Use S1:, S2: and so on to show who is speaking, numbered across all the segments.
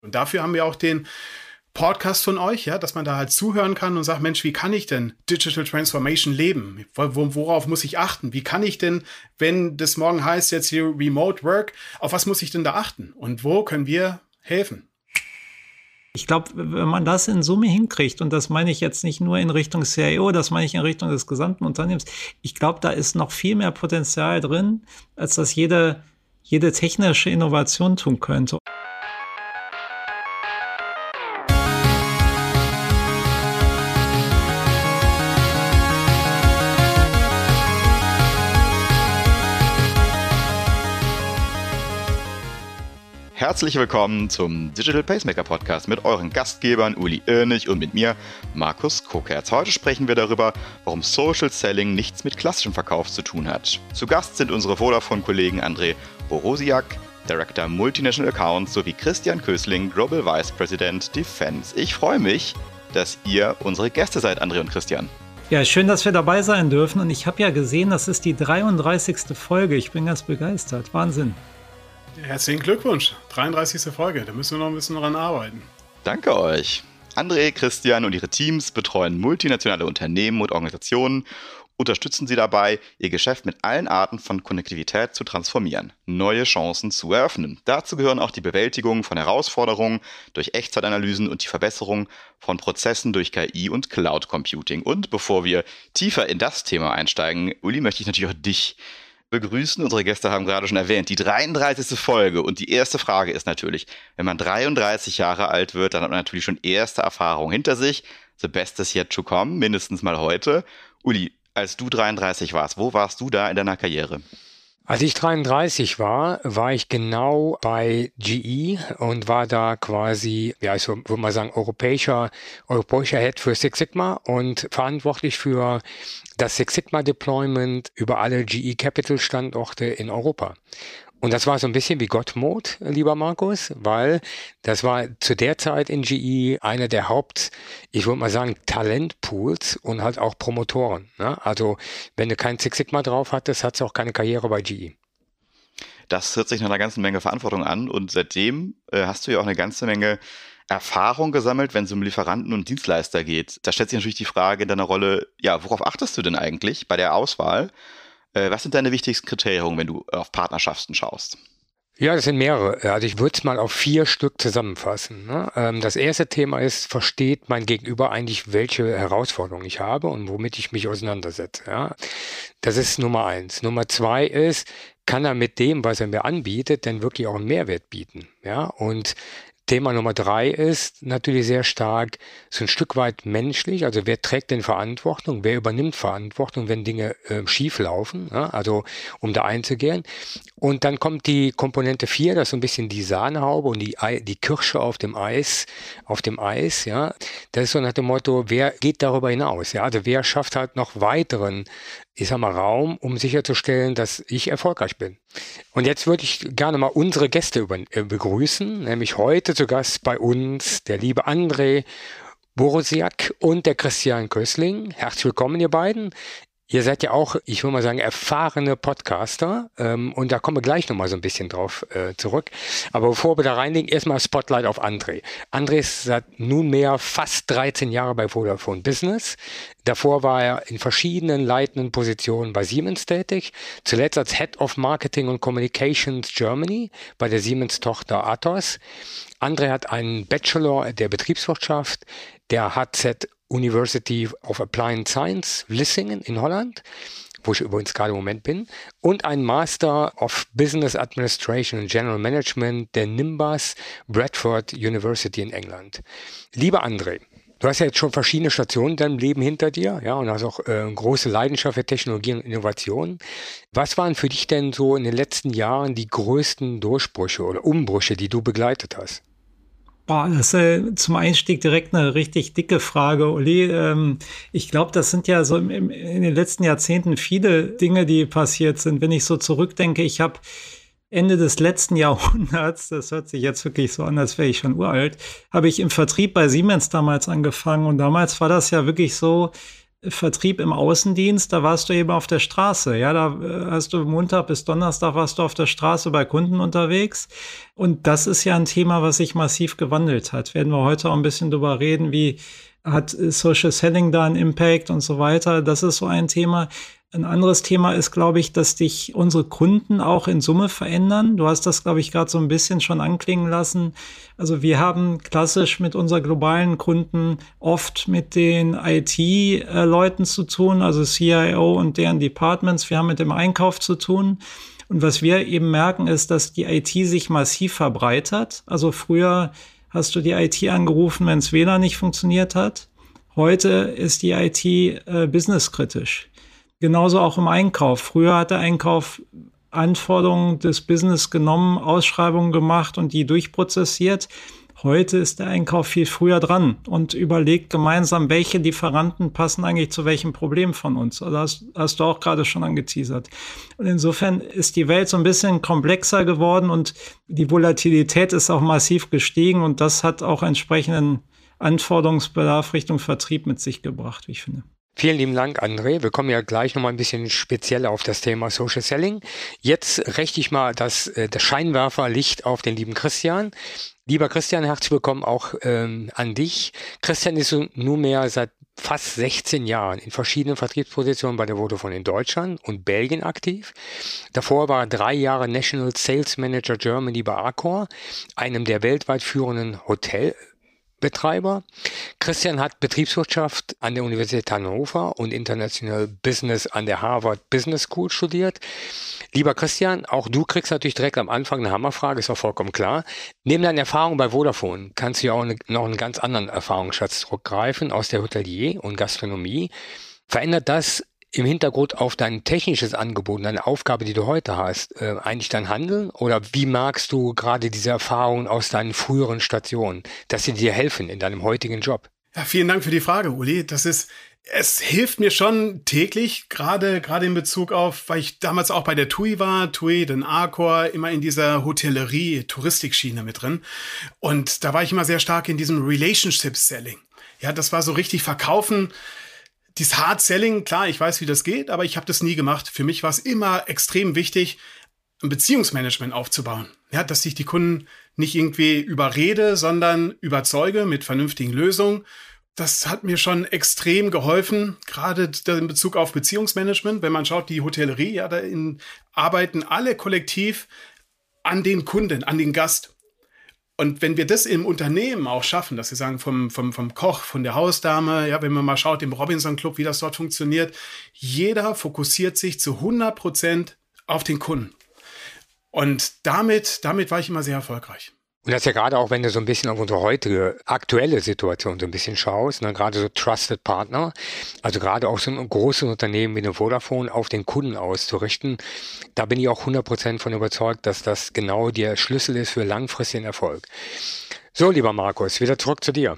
S1: Und dafür haben wir auch den Podcast von euch, ja, dass man da halt zuhören kann und sagt, Mensch, wie kann ich denn Digital Transformation leben? Worauf muss ich achten? Wie kann ich denn, wenn das morgen heißt jetzt hier Remote Work, auf was muss ich denn da achten? Und wo können wir helfen?
S2: Ich glaube, wenn man das in Summe hinkriegt, und das meine ich jetzt nicht nur in Richtung CIO, das meine ich in Richtung des gesamten Unternehmens, ich glaube, da ist noch viel mehr Potenzial drin, als das jede, jede technische Innovation tun könnte.
S3: Herzlich willkommen zum Digital Pacemaker Podcast mit euren Gastgebern Uli Irnig und mit mir, Markus Kokerz. Heute sprechen wir darüber, warum Social Selling nichts mit klassischem Verkauf zu tun hat. Zu Gast sind unsere Vodafone-Kollegen André Borosiak, Director Multinational Accounts sowie Christian Kösling, Global Vice President Defense. Ich freue mich, dass ihr unsere Gäste seid, André und Christian.
S2: Ja, schön, dass wir dabei sein dürfen. Und ich habe ja gesehen, das ist die 33. Folge. Ich bin ganz begeistert. Wahnsinn.
S1: Herzlichen Glückwunsch. 33. Folge. Da müssen wir noch ein bisschen dran arbeiten.
S3: Danke euch. André, Christian und ihre Teams betreuen multinationale Unternehmen und Organisationen, unterstützen sie dabei, ihr Geschäft mit allen Arten von Konnektivität zu transformieren, neue Chancen zu eröffnen. Dazu gehören auch die Bewältigung von Herausforderungen durch Echtzeitanalysen und die Verbesserung von Prozessen durch KI und Cloud Computing. Und bevor wir tiefer in das Thema einsteigen, Uli, möchte ich natürlich auch dich begrüßen. Unsere Gäste haben gerade schon erwähnt, die 33. Folge. Und die erste Frage ist natürlich, wenn man 33 Jahre alt wird, dann hat man natürlich schon erste Erfahrungen hinter sich. The best is yet to come, mindestens mal heute. Uli, als du 33 warst, wo warst du da in deiner Karriere?
S4: Als ich 33 war, war ich genau bei GE und war da quasi, ja, ich würde mal sagen, europäischer, europäischer Head für Six Sigma und verantwortlich für das Six Sigma Deployment über alle GE Capital Standorte in Europa. Und das war so ein bisschen wie Gottmod, lieber Markus, weil das war zu der Zeit in GE einer der Haupt, ich würde mal sagen, Talentpools und halt auch Promotoren. Ne? Also wenn du kein Six Sigma drauf hattest, hattest du auch keine Karriere bei GE.
S3: Das hört sich nach einer ganzen Menge Verantwortung an und seitdem äh, hast du ja auch eine ganze Menge Erfahrung gesammelt, wenn es um Lieferanten und Dienstleister geht. Da stellt sich natürlich die Frage in deiner Rolle, ja, worauf achtest du denn eigentlich bei der Auswahl? Äh, was sind deine wichtigsten Kriterien, wenn du auf Partnerschaften schaust?
S4: Ja, das sind mehrere. Also ich würde es mal auf vier Stück zusammenfassen. Ne? Ähm, das erste Thema ist, versteht mein Gegenüber eigentlich, welche Herausforderungen ich habe und womit ich mich auseinandersetze. Das ist Nummer eins. Nummer zwei ist, kann er mit dem, was er mir anbietet, denn wirklich auch einen Mehrwert bieten? Ja, und Thema Nummer drei ist natürlich sehr stark so ein Stück weit menschlich. Also wer trägt denn Verantwortung? Wer übernimmt Verantwortung, wenn Dinge äh, schief laufen? Ja? Also um da einzugehen. Und dann kommt die Komponente vier, das ist so ein bisschen die Sahnehaube und die, die Kirsche auf dem Eis, auf dem Eis, ja. Das ist so nach dem Motto, wer geht darüber hinaus? Ja, also wer schafft halt noch weiteren ich sag mal, Raum, um sicherzustellen, dass ich erfolgreich bin. Und jetzt würde ich gerne mal unsere Gäste über, äh, begrüßen, nämlich heute zu Gast bei uns der liebe André Borosiak und der Christian Kösling. Herzlich willkommen, ihr beiden. Ihr seid ja auch, ich würde mal sagen, erfahrene Podcaster ähm, und da kommen wir gleich nochmal so ein bisschen drauf äh, zurück. Aber bevor wir da reinlegen, erstmal Spotlight auf André. André ist seit nunmehr fast 13 Jahre bei Vodafone Business. Davor war er in verschiedenen leitenden Positionen bei Siemens tätig, zuletzt als Head of Marketing und Communications Germany bei der Siemens-Tochter Athos. André hat einen Bachelor der Betriebswirtschaft der HZ University of Applied Science Vlissingen in Holland, wo ich übrigens gerade im Moment bin, und ein Master of Business Administration and General Management der Nimbus Bradford University in England. Lieber André, Du hast ja jetzt schon verschiedene Stationen in deinem Leben hinter dir, ja, und hast auch äh, große Leidenschaft für Technologie und Innovation. Was waren für dich denn so in den letzten Jahren die größten Durchbrüche oder Umbrüche, die du begleitet hast?
S2: Boah, das ist äh, zum Einstieg direkt eine richtig dicke Frage, Uli. Ähm, ich glaube, das sind ja so in den letzten Jahrzehnten viele Dinge, die passiert sind. Wenn ich so zurückdenke, ich habe Ende des letzten Jahrhunderts, das hört sich jetzt wirklich so an, als wäre ich schon uralt, habe ich im Vertrieb bei Siemens damals angefangen. Und damals war das ja wirklich so, Vertrieb im Außendienst, da warst du eben auf der Straße. Ja, da äh, hast du Montag bis Donnerstag warst du auf der Straße bei Kunden unterwegs. Und das ist ja ein Thema, was sich massiv gewandelt hat. Werden wir heute auch ein bisschen drüber reden, wie hat Social Selling da einen Impact und so weiter. Das ist so ein Thema. Ein anderes Thema ist, glaube ich, dass dich unsere Kunden auch in Summe verändern. Du hast das, glaube ich, gerade so ein bisschen schon anklingen lassen. Also wir haben klassisch mit unseren globalen Kunden oft mit den IT-Leuten zu tun, also CIO und deren Departments. Wir haben mit dem Einkauf zu tun. Und was wir eben merken, ist, dass die IT sich massiv verbreitert. Also früher hast du die IT angerufen, wenn es WLAN nicht funktioniert hat. Heute ist die IT äh, businesskritisch. Genauso auch im Einkauf. Früher hat der Einkauf Anforderungen des Business genommen, Ausschreibungen gemacht und die durchprozessiert. Heute ist der Einkauf viel früher dran und überlegt gemeinsam, welche Lieferanten passen eigentlich zu welchem Problem von uns. Also das hast du auch gerade schon angeteasert. Und insofern ist die Welt so ein bisschen komplexer geworden und die Volatilität ist auch massiv gestiegen und das hat auch entsprechenden Anforderungsbedarf Richtung Vertrieb mit sich gebracht, wie ich finde.
S4: Vielen lieben Dank, André. Wir kommen ja gleich nochmal ein bisschen spezieller auf das Thema Social Selling. Jetzt rechte ich mal das, äh, das Scheinwerferlicht auf den lieben Christian. Lieber Christian, herzlich willkommen auch ähm, an dich. Christian ist nunmehr seit fast 16 Jahren in verschiedenen Vertriebspositionen bei der Vodafone in Deutschland und Belgien aktiv. Davor war er drei Jahre National Sales Manager Germany bei Accor, einem der weltweit führenden Hotel Betreiber. Christian hat Betriebswirtschaft an der Universität Hannover und International Business an der Harvard Business School studiert. Lieber Christian, auch du kriegst natürlich direkt am Anfang eine Hammerfrage, ist auch vollkommen klar. Neben deinen Erfahrungen bei Vodafone kannst du ja auch eine, noch einen ganz anderen Erfahrungsschatz zurückgreifen aus der Hotelier- und Gastronomie. Verändert das im Hintergrund auf dein technisches Angebot, deine Aufgabe, die du heute hast, äh, eigentlich dein Handeln? Oder wie magst du gerade diese Erfahrungen aus deinen früheren Stationen, dass sie dir helfen in deinem heutigen Job?
S1: Ja, vielen Dank für die Frage, Uli. Das ist, es hilft mir schon täglich, gerade, gerade in Bezug auf, weil ich damals auch bei der TUI war, TUI, den Arcor, immer in dieser Hotellerie, Touristikschiene mit drin. Und da war ich immer sehr stark in diesem Relationship Selling. Ja, das war so richtig verkaufen dieses Hard Selling, klar, ich weiß, wie das geht, aber ich habe das nie gemacht. Für mich war es immer extrem wichtig, ein Beziehungsmanagement aufzubauen. Ja, dass ich die Kunden nicht irgendwie überrede, sondern überzeuge mit vernünftigen Lösungen. Das hat mir schon extrem geholfen, gerade in Bezug auf Beziehungsmanagement. Wenn man schaut, die Hotellerie, ja, da arbeiten alle kollektiv an den Kunden, an den Gast. Und wenn wir das im Unternehmen auch schaffen, dass wir sagen, vom, vom, vom Koch, von der Hausdame, ja, wenn man mal schaut im Robinson Club, wie das dort funktioniert, jeder fokussiert sich zu 100 Prozent auf den Kunden. Und damit, damit war ich immer sehr erfolgreich.
S4: Und das ist ja gerade auch, wenn du so ein bisschen auf unsere heutige aktuelle Situation so ein bisschen schaust, ne, gerade so Trusted Partner, also gerade auch so ein großes Unternehmen wie eine Vodafone auf den Kunden auszurichten, da bin ich auch 100% von überzeugt, dass das genau der Schlüssel ist für langfristigen Erfolg. So, lieber Markus, wieder zurück zu dir.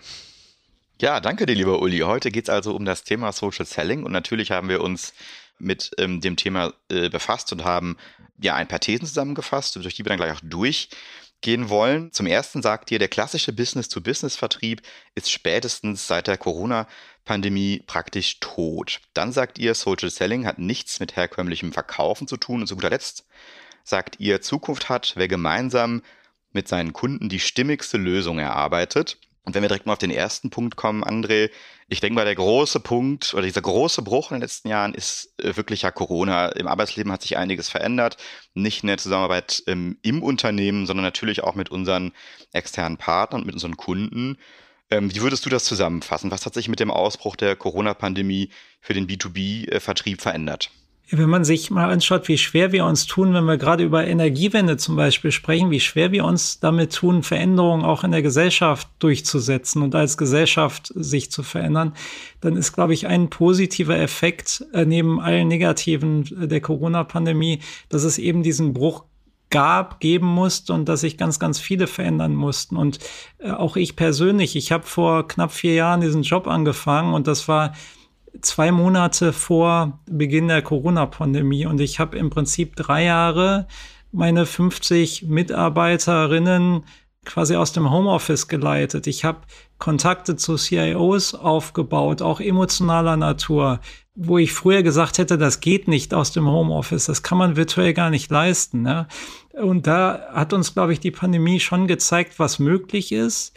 S3: Ja, danke dir, lieber Uli. Heute geht es also um das Thema Social Selling und natürlich haben wir uns mit ähm, dem Thema äh, befasst und haben ja ein paar Thesen zusammengefasst, durch die wir dann gleich auch durch gehen wollen. Zum ersten sagt ihr, der klassische Business-to-Business-Vertrieb ist spätestens seit der Corona-Pandemie praktisch tot. Dann sagt ihr, Social Selling hat nichts mit herkömmlichem Verkaufen zu tun. Und zu guter Letzt sagt ihr, Zukunft hat, wer gemeinsam mit seinen Kunden die stimmigste Lösung erarbeitet. Und wenn wir direkt mal auf den ersten Punkt kommen, André, ich denke mal, der große Punkt oder dieser große Bruch in den letzten Jahren ist äh, wirklich ja Corona. Im Arbeitsleben hat sich einiges verändert. Nicht in der Zusammenarbeit ähm, im Unternehmen, sondern natürlich auch mit unseren externen Partnern mit unseren Kunden. Ähm, wie würdest du das zusammenfassen? Was hat sich mit dem Ausbruch der Corona-Pandemie für den B2B-Vertrieb äh, verändert?
S2: Wenn man sich mal anschaut, wie schwer wir uns tun, wenn wir gerade über Energiewende zum Beispiel sprechen, wie schwer wir uns damit tun, Veränderungen auch in der Gesellschaft durchzusetzen und als Gesellschaft sich zu verändern, dann ist, glaube ich, ein positiver Effekt äh, neben allen negativen äh, der Corona-Pandemie, dass es eben diesen Bruch gab, geben musste und dass sich ganz, ganz viele verändern mussten. Und äh, auch ich persönlich, ich habe vor knapp vier Jahren diesen Job angefangen und das war zwei Monate vor Beginn der Corona-Pandemie und ich habe im Prinzip drei Jahre meine 50 Mitarbeiterinnen quasi aus dem Homeoffice geleitet. Ich habe Kontakte zu CIOs aufgebaut, auch emotionaler Natur, wo ich früher gesagt hätte, das geht nicht aus dem Homeoffice, das kann man virtuell gar nicht leisten. Ne? Und da hat uns, glaube ich, die Pandemie schon gezeigt, was möglich ist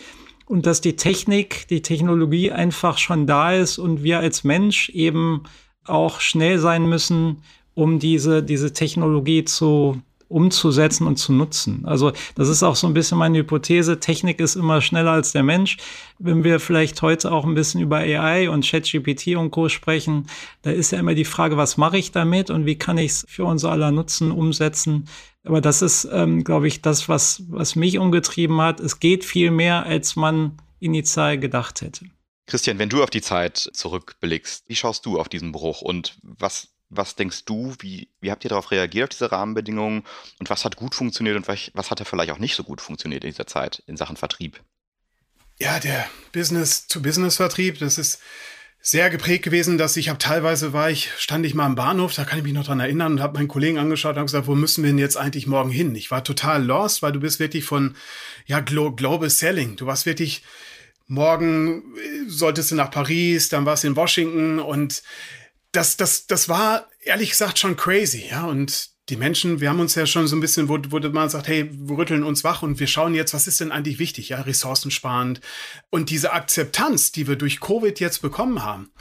S2: und dass die Technik, die Technologie einfach schon da ist und wir als Mensch eben auch schnell sein müssen, um diese, diese Technologie zu umzusetzen und zu nutzen. Also das ist auch so ein bisschen meine Hypothese. Technik ist immer schneller als der Mensch. Wenn wir vielleicht heute auch ein bisschen über AI und ChatGPT und Co. sprechen, da ist ja immer die Frage, was mache ich damit und wie kann ich es für unser aller Nutzen umsetzen. Aber das ist, ähm, glaube ich, das, was, was mich umgetrieben hat. Es geht viel mehr, als man initial gedacht hätte.
S3: Christian, wenn du auf die Zeit zurückblickst, wie schaust du auf diesen Bruch und was was denkst du, wie, wie habt ihr darauf reagiert, auf diese Rahmenbedingungen und was hat gut funktioniert und was, was hat ja vielleicht auch nicht so gut funktioniert in dieser Zeit in Sachen Vertrieb?
S1: Ja, der Business-to-Business-Vertrieb, das ist sehr geprägt gewesen, dass ich habe teilweise war ich, stand ich mal am Bahnhof, da kann ich mich noch dran erinnern und habe meinen Kollegen angeschaut und gesagt, wo müssen wir denn jetzt eigentlich morgen hin? Ich war total lost, weil du bist wirklich von ja Global Selling. Du warst wirklich morgen äh, solltest du nach Paris, dann warst du in Washington und das, das, das war ehrlich gesagt schon crazy, ja. Und die Menschen, wir haben uns ja schon so ein bisschen, wo, wo man sagt, hey, wir rütteln uns wach und wir schauen jetzt, was ist denn eigentlich wichtig, ja, ressourcensparend. Und diese Akzeptanz, die wir durch Covid jetzt bekommen haben,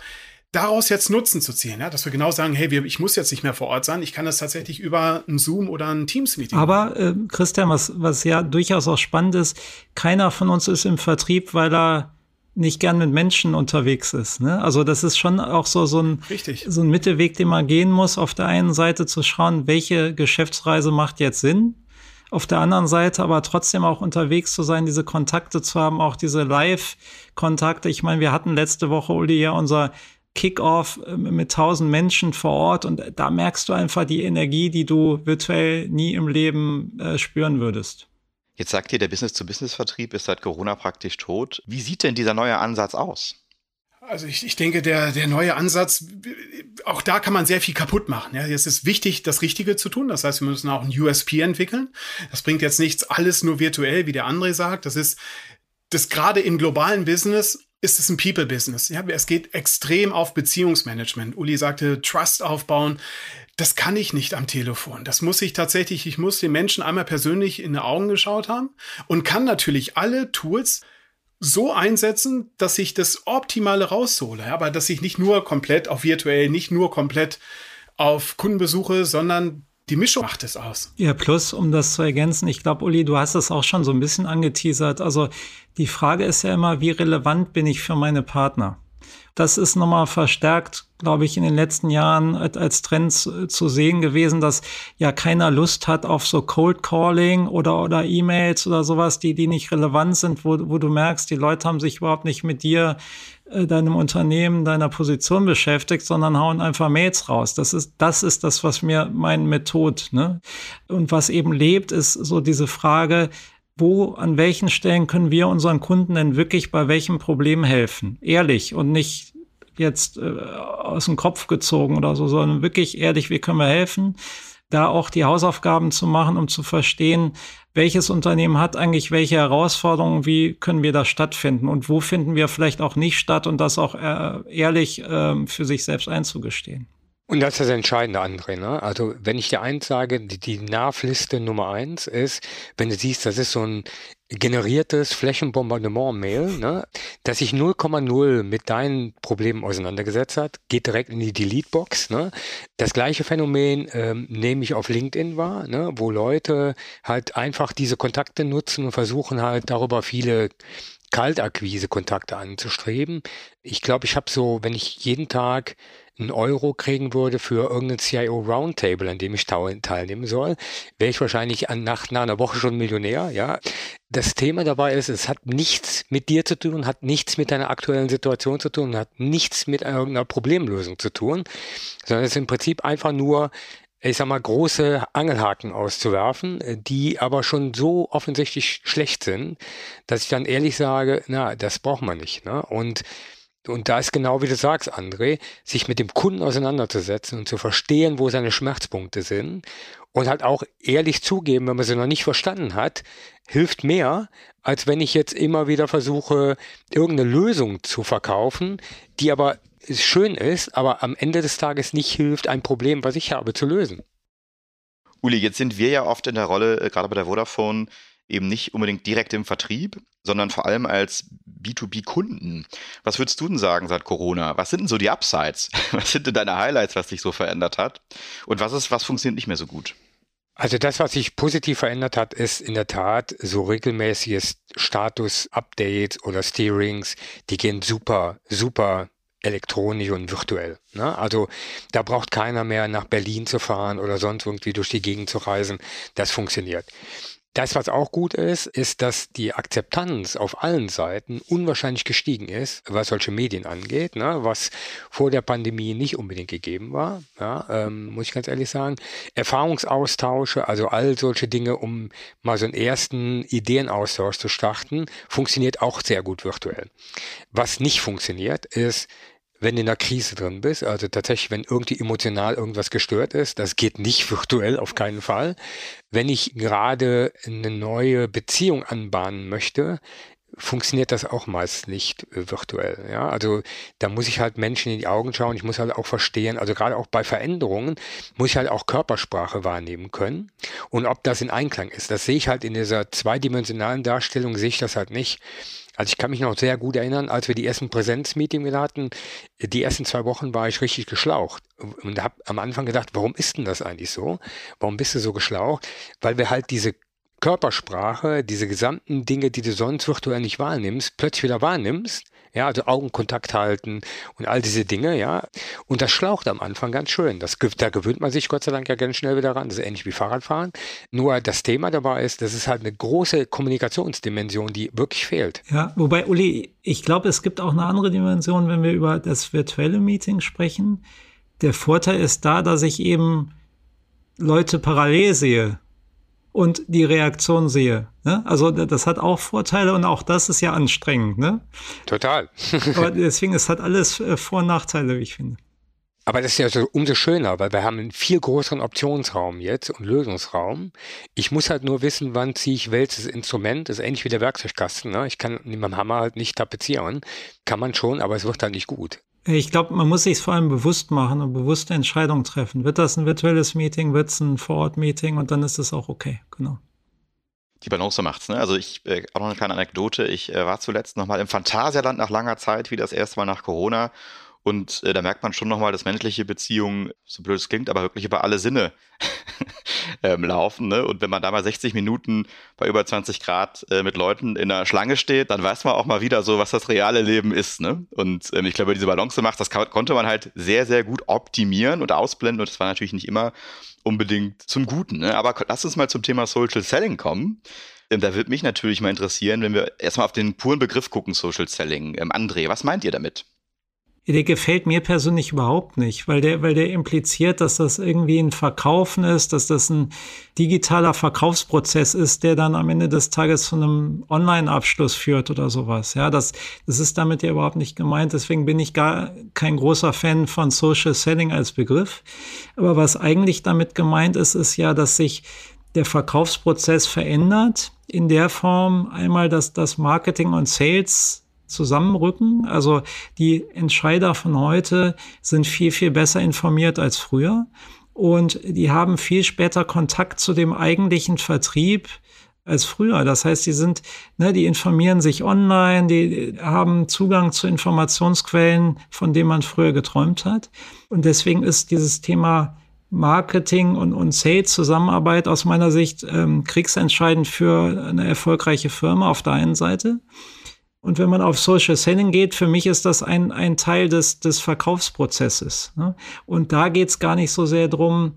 S1: daraus jetzt Nutzen zu ziehen, ja, dass wir genau sagen, hey, wir, ich muss jetzt nicht mehr vor Ort sein, ich kann das tatsächlich über ein Zoom oder ein Teams-Meeting.
S2: Aber äh, Christian, was, was ja durchaus auch spannend ist, keiner von uns ist im Vertrieb, weil er nicht gern mit Menschen unterwegs ist. Ne? Also das ist schon auch so, so, ein,
S1: Richtig.
S2: so ein Mittelweg, den man gehen muss, auf der einen Seite zu schauen, welche Geschäftsreise macht jetzt Sinn, auf der anderen Seite aber trotzdem auch unterwegs zu sein, diese Kontakte zu haben, auch diese Live-Kontakte. Ich meine, wir hatten letzte Woche, Uli, ja unser Kickoff äh, mit tausend Menschen vor Ort und da merkst du einfach die Energie, die du virtuell nie im Leben äh, spüren würdest.
S3: Jetzt sagt ihr, der Business-to-Business-Vertrieb ist seit Corona praktisch tot. Wie sieht denn dieser neue Ansatz aus?
S1: Also ich, ich denke, der, der neue Ansatz, auch da kann man sehr viel kaputt machen. Ja, es ist wichtig, das Richtige zu tun. Das heißt, wir müssen auch ein USP entwickeln. Das bringt jetzt nichts, alles nur virtuell, wie der andere sagt. Das ist, das gerade im globalen Business ist es ein People-Business. Ja, es geht extrem auf Beziehungsmanagement. Uli sagte, Trust aufbauen das kann ich nicht am Telefon. Das muss ich tatsächlich, ich muss den Menschen einmal persönlich in die Augen geschaut haben und kann natürlich alle Tools so einsetzen, dass ich das Optimale raushole. aber dass ich nicht nur komplett auf virtuell, nicht nur komplett auf Kundenbesuche, sondern die Mischung macht es aus.
S2: Ja, plus, um das zu ergänzen, ich glaube, Uli, du hast es auch schon so ein bisschen angeteasert. Also die Frage ist ja immer, wie relevant bin ich für meine Partner? Das ist nochmal verstärkt, glaube ich, in den letzten Jahren als Trend zu sehen gewesen, dass ja keiner Lust hat auf so Cold Calling oder, oder E-Mails oder sowas, die, die nicht relevant sind, wo, wo du merkst, die Leute haben sich überhaupt nicht mit dir, äh, deinem Unternehmen, deiner Position beschäftigt, sondern hauen einfach Mails raus. Das ist, das ist das, was mir mein Method, ne? Und was eben lebt, ist so diese Frage, wo, an welchen Stellen können wir unseren Kunden denn wirklich bei welchem Problem helfen? Ehrlich und nicht jetzt äh, aus dem Kopf gezogen oder so, sondern wirklich ehrlich, wie können wir helfen? Da auch die Hausaufgaben zu machen, um zu verstehen, welches Unternehmen hat eigentlich welche Herausforderungen, wie können wir da stattfinden und wo finden wir vielleicht auch nicht statt und das auch äh, ehrlich äh, für sich selbst einzugestehen.
S4: Und das ist das Entscheidende, André. Ne? Also wenn ich dir eins sage, die, die NAV-Liste Nummer eins ist, wenn du siehst, das ist so ein generiertes Flächenbombardement-Mail, ne, das sich 0,0 mit deinen Problemen auseinandergesetzt hat, geht direkt in die Delete-Box. Ne. Das gleiche Phänomen ähm, nehme ich auf LinkedIn wahr, ne, wo Leute halt einfach diese Kontakte nutzen und versuchen halt darüber viele Kaltakquise-Kontakte anzustreben. Ich glaube, ich habe so, wenn ich jeden Tag einen Euro kriegen würde für irgendein CIO Roundtable, an dem ich teilnehmen soll, wäre ich wahrscheinlich an, nach, nach einer Woche schon Millionär, ja. Das Thema dabei ist, es hat nichts mit dir zu tun, hat nichts mit deiner aktuellen Situation zu tun, hat nichts mit irgendeiner Problemlösung zu tun, sondern es ist im Prinzip einfach nur ich sag mal, große Angelhaken auszuwerfen, die aber schon so offensichtlich schlecht sind, dass ich dann ehrlich sage, na, das braucht man nicht. Ne? Und Und da ist genau wie du sagst, André, sich mit dem Kunden auseinanderzusetzen und zu verstehen, wo seine Schmerzpunkte sind und halt auch ehrlich zugeben, wenn man sie noch nicht verstanden hat, hilft mehr, als wenn ich jetzt immer wieder versuche, irgendeine Lösung zu verkaufen, die aber schön ist, aber am Ende des Tages nicht hilft, ein Problem, was ich habe, zu lösen.
S3: Uli, jetzt sind wir ja oft in der Rolle, äh, gerade bei der Vodafone, eben nicht unbedingt direkt im Vertrieb, sondern vor allem als B2B-Kunden. Was würdest du denn sagen seit Corona? Was sind denn so die Upsides? Was sind denn deine Highlights, was sich so verändert hat? Und was ist, was funktioniert nicht mehr so gut?
S4: Also das, was sich positiv verändert hat, ist in der Tat so regelmäßiges Status-Updates oder Steerings, die gehen super, super elektronisch und virtuell. Ne? Also da braucht keiner mehr nach Berlin zu fahren oder sonst irgendwie durch die Gegend zu reisen. Das funktioniert. Das, was auch gut ist, ist, dass die Akzeptanz auf allen Seiten unwahrscheinlich gestiegen ist, was solche Medien angeht, ne, was vor der Pandemie nicht unbedingt gegeben war, ja, ähm, muss ich ganz ehrlich sagen. Erfahrungsaustausche, also all solche Dinge, um mal so einen ersten Ideenaustausch zu starten, funktioniert auch sehr gut virtuell. Was nicht funktioniert, ist, wenn du in einer Krise drin bist, also tatsächlich, wenn irgendwie emotional irgendwas gestört ist, das geht nicht virtuell, auf keinen Fall. Wenn ich gerade eine neue Beziehung anbahnen möchte, funktioniert das auch meist nicht äh, virtuell. Ja, also da muss ich halt Menschen in die Augen schauen. Ich muss halt auch verstehen, also gerade auch bei Veränderungen muss ich halt auch Körpersprache wahrnehmen können. Und ob das in Einklang ist, das sehe ich halt in dieser zweidimensionalen Darstellung, sehe ich das halt nicht. Also ich kann mich noch sehr gut erinnern, als wir die ersten Präsenzmeeting hatten, die ersten zwei Wochen war ich richtig geschlaucht und habe am Anfang gedacht, warum ist denn das eigentlich so? Warum bist du so geschlaucht? Weil wir halt diese Körpersprache, diese gesamten Dinge, die du sonst virtuell nicht wahrnimmst, plötzlich wieder wahrnimmst ja, also Augenkontakt halten und all diese Dinge, ja. Und das schlaucht am Anfang ganz schön. Das, da gewöhnt man sich Gott sei Dank ja ganz schnell wieder ran. Das ist ähnlich wie Fahrradfahren. Nur das Thema dabei ist, das ist halt eine große Kommunikationsdimension, die wirklich fehlt.
S2: Ja, wobei, Uli, ich glaube, es gibt auch eine andere Dimension, wenn wir über das virtuelle Meeting sprechen. Der Vorteil ist da, dass ich eben Leute parallel sehe und die Reaktion sehe. Ne? Also das hat auch Vorteile und auch das ist ja anstrengend. Ne?
S4: Total.
S2: Aber deswegen, es hat alles äh, Vor- und Nachteile, wie ich finde.
S4: Aber das ist ja so umso schöner, weil wir haben einen viel größeren Optionsraum jetzt und Lösungsraum. Ich muss halt nur wissen, wann ziehe ich welches Instrument. Das ist ähnlich wie der Werkzeugkasten. Ne? Ich kann mit meinem Hammer halt nicht tapezieren. Kann man schon, aber es wird dann nicht gut.
S2: Ich glaube, man muss sich vor allem bewusst machen und bewusste Entscheidungen treffen. Wird das ein virtuelles Meeting, wird es ein Vorort-Meeting und dann ist es auch okay, genau.
S3: Die Balance macht's, ne? Also ich, äh, auch noch eine kleine Anekdote. Ich äh, war zuletzt nochmal im Phantasialand nach langer Zeit, wie das erste Mal nach Corona. Und äh, da merkt man schon nochmal, dass menschliche Beziehungen, so blöd es klingt, aber wirklich über alle Sinne ähm, laufen. Ne? Und wenn man da mal 60 Minuten bei über 20 Grad äh, mit Leuten in der Schlange steht, dann weiß man auch mal wieder so, was das reale Leben ist. Ne? Und ähm, ich glaube, diese Balance macht, das kann, konnte man halt sehr, sehr gut optimieren und ausblenden. Und das war natürlich nicht immer unbedingt zum Guten. Ne? Aber lass uns mal zum Thema Social Selling kommen. Ähm, da würde mich natürlich mal interessieren, wenn wir erstmal auf den puren Begriff gucken, Social Selling. Ähm, André, was meint ihr damit?
S2: Der gefällt mir persönlich überhaupt nicht, weil der, weil der impliziert, dass das irgendwie ein Verkaufen ist, dass das ein digitaler Verkaufsprozess ist, der dann am Ende des Tages zu einem Online-Abschluss führt oder sowas. Ja, das, das ist damit ja überhaupt nicht gemeint. Deswegen bin ich gar kein großer Fan von Social Selling als Begriff. Aber was eigentlich damit gemeint ist, ist ja, dass sich der Verkaufsprozess verändert in der Form einmal, dass das Marketing und Sales zusammenrücken. Also die Entscheider von heute sind viel, viel besser informiert als früher und die haben viel später Kontakt zu dem eigentlichen Vertrieb als früher. Das heißt, die sind, ne, die informieren sich online, die haben Zugang zu Informationsquellen, von denen man früher geträumt hat. Und deswegen ist dieses Thema Marketing und, und Sales-Zusammenarbeit aus meiner Sicht ähm, kriegsentscheidend für eine erfolgreiche Firma auf der einen Seite. Und wenn man auf Social Selling geht, für mich ist das ein, ein Teil des, des Verkaufsprozesses. Ne? Und da geht's gar nicht so sehr drum,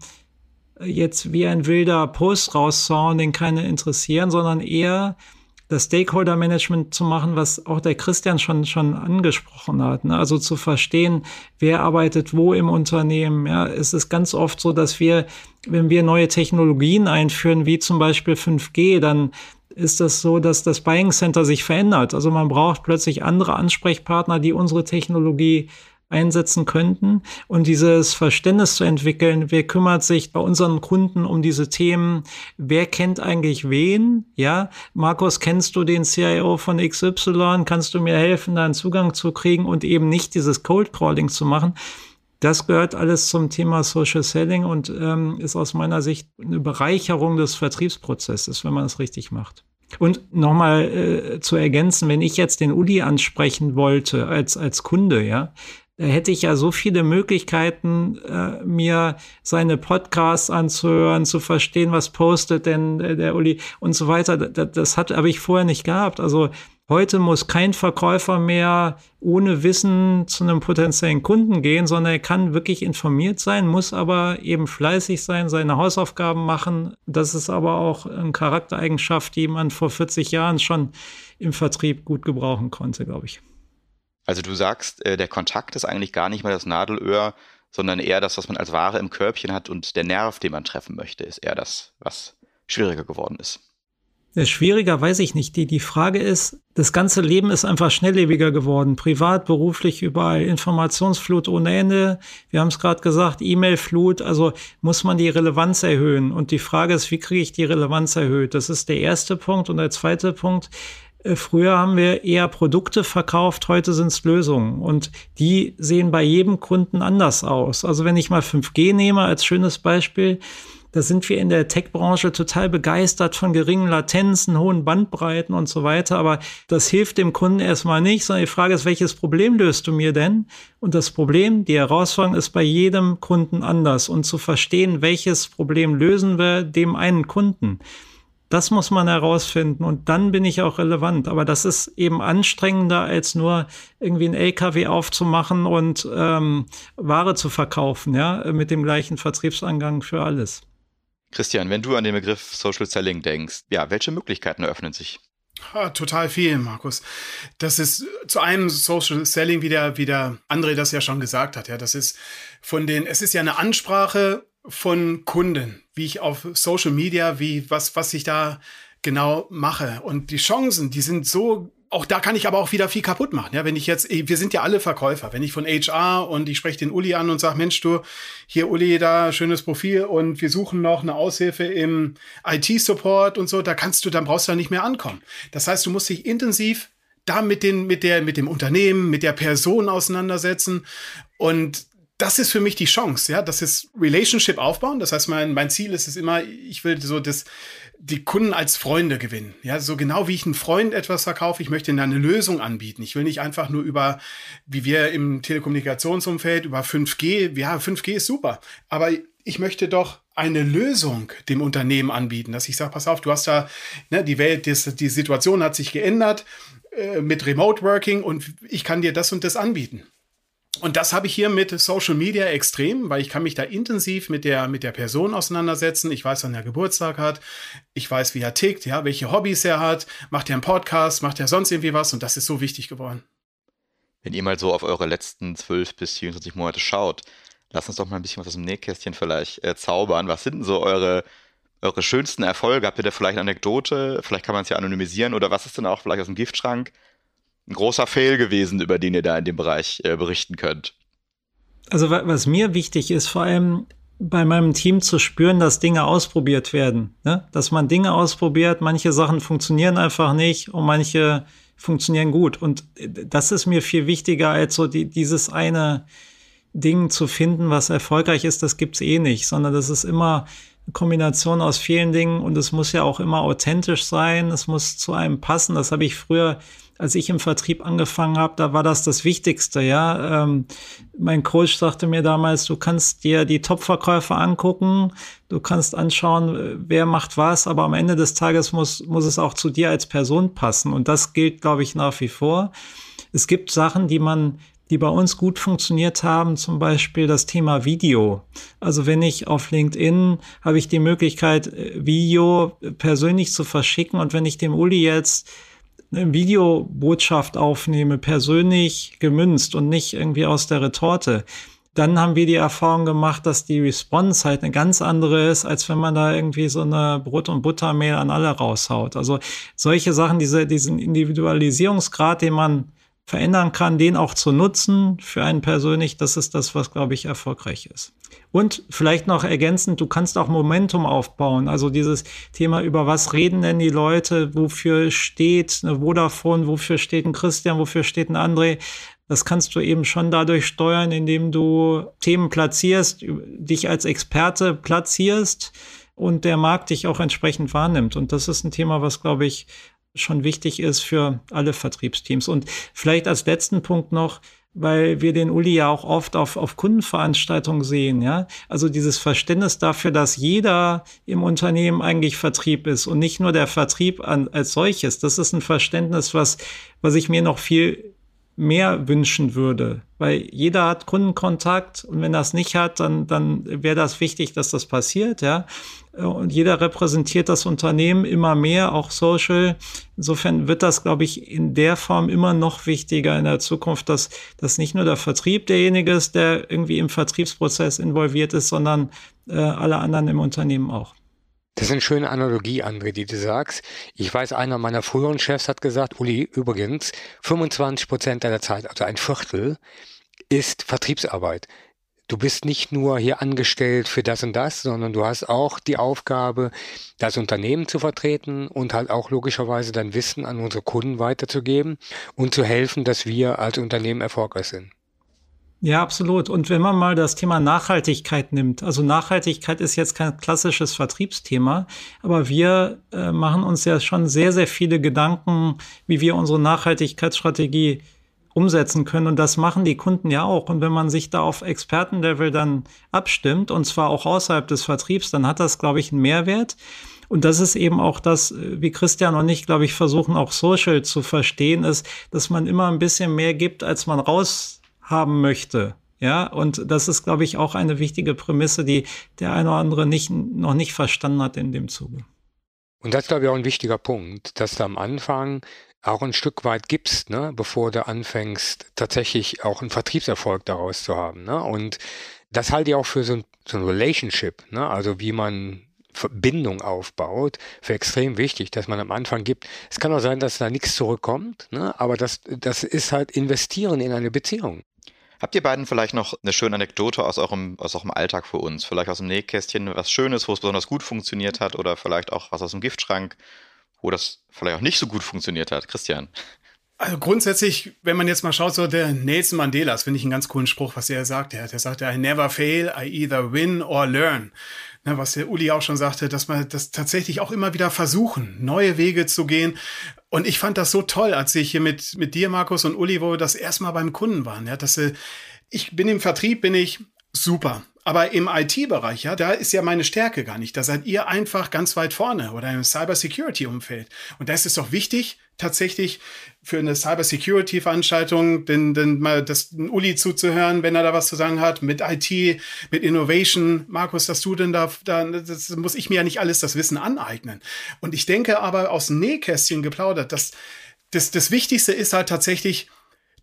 S2: jetzt wie ein wilder Post rauszuhauen, den keine interessieren, sondern eher das Stakeholder Management zu machen, was auch der Christian schon, schon angesprochen hat. Ne? Also zu verstehen, wer arbeitet wo im Unternehmen. Ja, es ist ganz oft so, dass wir, wenn wir neue Technologien einführen, wie zum Beispiel 5G, dann ist das so, dass das Buying Center sich verändert. Also man braucht plötzlich andere Ansprechpartner, die unsere Technologie einsetzen könnten. Und dieses Verständnis zu entwickeln, wer kümmert sich bei unseren Kunden um diese Themen, wer kennt eigentlich wen, ja, Markus, kennst du den CIO von XY, kannst du mir helfen, da einen Zugang zu kriegen und eben nicht dieses Cold Crawling zu machen, das gehört alles zum Thema Social Selling und ähm, ist aus meiner Sicht eine Bereicherung des Vertriebsprozesses, wenn man es richtig macht. Und nochmal äh, zu ergänzen, wenn ich jetzt den Uli ansprechen wollte als, als Kunde, ja, da hätte ich ja so viele Möglichkeiten, äh, mir seine Podcasts anzuhören, zu verstehen, was postet denn äh, der Uli und so weiter. Das, das habe ich vorher nicht gehabt. Also Heute muss kein Verkäufer mehr ohne Wissen zu einem potenziellen Kunden gehen, sondern er kann wirklich informiert sein, muss aber eben fleißig sein, seine Hausaufgaben machen. Das ist aber auch eine Charaktereigenschaft, die man vor 40 Jahren schon im Vertrieb gut gebrauchen konnte, glaube ich.
S3: Also du sagst, äh, der Kontakt ist eigentlich gar nicht mehr das Nadelöhr, sondern eher das, was man als Ware im Körbchen hat und der Nerv, den man treffen möchte, ist eher das, was schwieriger geworden ist.
S2: Schwieriger weiß ich nicht. Die, die Frage ist, das ganze Leben ist einfach schnelllebiger geworden. Privat, beruflich, überall. Informationsflut ohne Ende. Wir haben es gerade gesagt, E-Mail-Flut. Also muss man die Relevanz erhöhen. Und die Frage ist, wie kriege ich die Relevanz erhöht? Das ist der erste Punkt. Und der zweite Punkt, äh, Früher haben wir eher Produkte verkauft, heute sind es Lösungen. Und die sehen bei jedem Kunden anders aus. Also wenn ich mal 5G nehme als schönes Beispiel, da sind wir in der Tech-Branche total begeistert von geringen Latenzen, hohen Bandbreiten und so weiter. Aber das hilft dem Kunden erstmal nicht, sondern die Frage ist, welches Problem löst du mir denn? Und das Problem, die Herausforderung ist bei jedem Kunden anders. Und zu verstehen, welches Problem lösen wir dem einen Kunden. Das muss man herausfinden und dann bin ich auch relevant. Aber das ist eben anstrengender, als nur irgendwie ein LKW aufzumachen und ähm, Ware zu verkaufen, ja, mit dem gleichen Vertriebsangang für alles.
S3: Christian, wenn du an den Begriff Social Selling denkst, ja, welche Möglichkeiten eröffnen sich?
S1: Ja, total viel, Markus. Das ist zu einem Social Selling, wie der, wie der André das ja schon gesagt hat. Ja, das ist von den, es ist ja eine Ansprache von Kunden, wie ich auf Social Media, wie, was, was ich da genau mache. Und die Chancen, die sind so auch da kann ich aber auch wieder viel kaputt machen. Ja, wenn ich jetzt, wir sind ja alle Verkäufer. Wenn ich von HR und ich spreche den Uli an und sage, Mensch, du, hier Uli, da schönes Profil und wir suchen noch eine Aushilfe im IT-Support und so, da kannst du, dann brauchst du da nicht mehr ankommen. Das heißt, du musst dich intensiv da mit den, mit der, mit dem Unternehmen, mit der Person auseinandersetzen und das ist für mich die Chance, ja, das ist Relationship aufbauen. Das heißt, mein, mein Ziel ist es immer, ich will so das, die Kunden als Freunde gewinnen. Ja, so genau wie ich einen Freund etwas verkaufe, ich möchte ihnen eine Lösung anbieten. Ich will nicht einfach nur über, wie wir im Telekommunikationsumfeld, über 5G, ja, 5G ist super, aber ich möchte doch eine Lösung dem Unternehmen anbieten, dass ich sage, pass auf, du hast da, ne, die Welt, die, die Situation hat sich geändert äh, mit Remote Working und ich kann dir das und das anbieten. Und das habe ich hier mit Social Media extrem, weil ich kann mich da intensiv mit der, mit der Person auseinandersetzen. Ich weiß, wann er Geburtstag hat. Ich weiß, wie er tickt, ja, welche Hobbys er hat. Macht er einen Podcast? Macht er sonst irgendwie was? Und das ist so wichtig geworden.
S3: Wenn ihr mal so auf eure letzten 12 bis 24 Monate schaut, lasst uns doch mal ein bisschen was aus dem Nähkästchen vielleicht äh, zaubern. Was sind denn so eure, eure schönsten Erfolge? Habt ihr da vielleicht eine Anekdote? Vielleicht kann man es ja anonymisieren. Oder was ist denn auch vielleicht aus dem Giftschrank? Ein großer Fail gewesen, über den ihr da in dem Bereich äh, berichten könnt?
S2: Also was mir wichtig ist, vor allem bei meinem Team zu spüren, dass Dinge ausprobiert werden. Ne? Dass man Dinge ausprobiert, manche Sachen funktionieren einfach nicht und manche funktionieren gut. Und äh, das ist mir viel wichtiger, als so die, dieses eine Ding zu finden, was erfolgreich ist, das gibt's eh nicht, sondern das ist immer eine Kombination aus vielen Dingen und es muss ja auch immer authentisch sein, es muss zu einem passen. Das habe ich früher als ich im Vertrieb angefangen habe, da war das das Wichtigste, ja. Ähm, mein Coach sagte mir damals, du kannst dir die Top-Verkäufer angucken, du kannst anschauen, wer macht was, aber am Ende des Tages muss, muss es auch zu dir als Person passen. Und das gilt, glaube ich, nach wie vor. Es gibt Sachen, die man die bei uns gut funktioniert haben, zum Beispiel das Thema Video. Also wenn ich auf LinkedIn habe ich die Möglichkeit, Video persönlich zu verschicken und wenn ich dem Uli jetzt eine Videobotschaft aufnehme, persönlich gemünzt und nicht irgendwie aus der Retorte, dann haben wir die Erfahrung gemacht, dass die Response halt eine ganz andere ist, als wenn man da irgendwie so eine Brot- und Buttermehl an alle raushaut. Also solche Sachen, diese, diesen Individualisierungsgrad, den man verändern kann, den auch zu nutzen für einen persönlich, das ist das, was, glaube ich, erfolgreich ist. Und vielleicht noch ergänzend, du kannst auch Momentum aufbauen. Also dieses Thema, über was reden denn die Leute, wofür steht eine Vodafone, wofür steht ein Christian, wofür steht ein André. Das kannst du eben schon dadurch steuern, indem du Themen platzierst, dich als Experte platzierst und der Markt dich auch entsprechend wahrnimmt. Und das ist ein Thema, was, glaube ich, schon wichtig ist für alle Vertriebsteams. Und vielleicht als letzten Punkt noch, weil wir den Uli ja auch oft auf, auf Kundenveranstaltungen sehen, ja. Also dieses Verständnis dafür, dass jeder im Unternehmen eigentlich Vertrieb ist und nicht nur der Vertrieb an, als solches. Das ist ein Verständnis, was, was ich mir noch viel mehr wünschen würde, weil jeder hat Kundenkontakt und wenn das nicht hat, dann, dann wäre das wichtig, dass das passiert, ja. Und jeder repräsentiert das Unternehmen immer mehr, auch social. Insofern wird das, glaube ich, in der Form immer noch wichtiger in der Zukunft, dass, dass nicht nur der Vertrieb derjenige ist, der irgendwie im Vertriebsprozess involviert ist, sondern äh, alle anderen im Unternehmen auch.
S4: Das ist eine schöne Analogie, André, die du sagst. Ich weiß, einer meiner früheren Chefs hat gesagt, Uli, übrigens, 25 Prozent deiner Zeit, also ein Viertel, ist Vertriebsarbeit. Du bist nicht nur hier angestellt für das und das, sondern du hast auch die Aufgabe, das Unternehmen zu vertreten und halt auch logischerweise dein Wissen an unsere Kunden weiterzugeben und zu helfen, dass wir als Unternehmen erfolgreich sind.
S2: Ja, absolut. Und wenn man mal das Thema Nachhaltigkeit nimmt, also Nachhaltigkeit ist jetzt kein klassisches Vertriebsthema, aber wir äh, machen uns ja schon sehr, sehr viele Gedanken, wie wir unsere Nachhaltigkeitsstrategie umsetzen können. Und das machen die Kunden ja auch. Und wenn man sich da auf Expertenlevel dann abstimmt, und zwar auch außerhalb des Vertriebs, dann hat das, glaube ich, einen Mehrwert. Und das ist eben auch das, wie Christian und ich, glaube ich, versuchen auch Social zu verstehen, ist, dass man immer ein bisschen mehr gibt, als man raus haben möchte. Ja, und das ist, glaube ich, auch eine wichtige Prämisse, die der eine oder andere nicht, noch nicht verstanden hat in dem Zuge.
S4: Und das ist, glaube ich, auch ein wichtiger Punkt, dass du am Anfang auch ein Stück weit gibst, ne, bevor du anfängst, tatsächlich auch einen Vertriebserfolg daraus zu haben. Ne? Und das halte ich auch für so ein, so ein Relationship, ne? also wie man Verbindung aufbaut, für extrem wichtig, dass man am Anfang gibt. Es kann auch sein, dass da nichts zurückkommt, ne? aber das, das ist halt investieren in eine Beziehung.
S3: Habt ihr beiden vielleicht noch eine schöne Anekdote aus eurem, aus eurem Alltag für uns? Vielleicht aus dem Nähkästchen was Schönes, wo es besonders gut funktioniert hat oder vielleicht auch was aus dem Giftschrank, wo das vielleicht auch nicht so gut funktioniert hat? Christian.
S1: Also grundsätzlich, wenn man jetzt mal schaut, so der Nelson Mandela, das finde ich einen ganz coolen Spruch, was er sagt. Der, der sagt, I never fail, I either win or learn. Na, was der Uli auch schon sagte, dass man das tatsächlich auch immer wieder versuchen, neue Wege zu gehen. Und ich fand das so toll, als ich hier mit, mit dir, Markus und Uli, wo wir das erstmal beim Kunden waren. Ja, dass, ich bin im Vertrieb, bin ich super. Aber im IT-Bereich, ja, da ist ja meine Stärke gar nicht. Da seid ihr einfach ganz weit vorne oder im Cybersecurity-Umfeld. Und da ist es doch wichtig, tatsächlich für eine Cybersecurity-Veranstaltung den, den mal das den Uli zuzuhören, wenn er da was zu sagen hat, mit IT, mit Innovation. Markus, dass du denn da, da das muss ich mir ja nicht alles das Wissen aneignen. Und ich denke aber aus dem Nähkästchen geplaudert, dass das, das Wichtigste ist halt tatsächlich,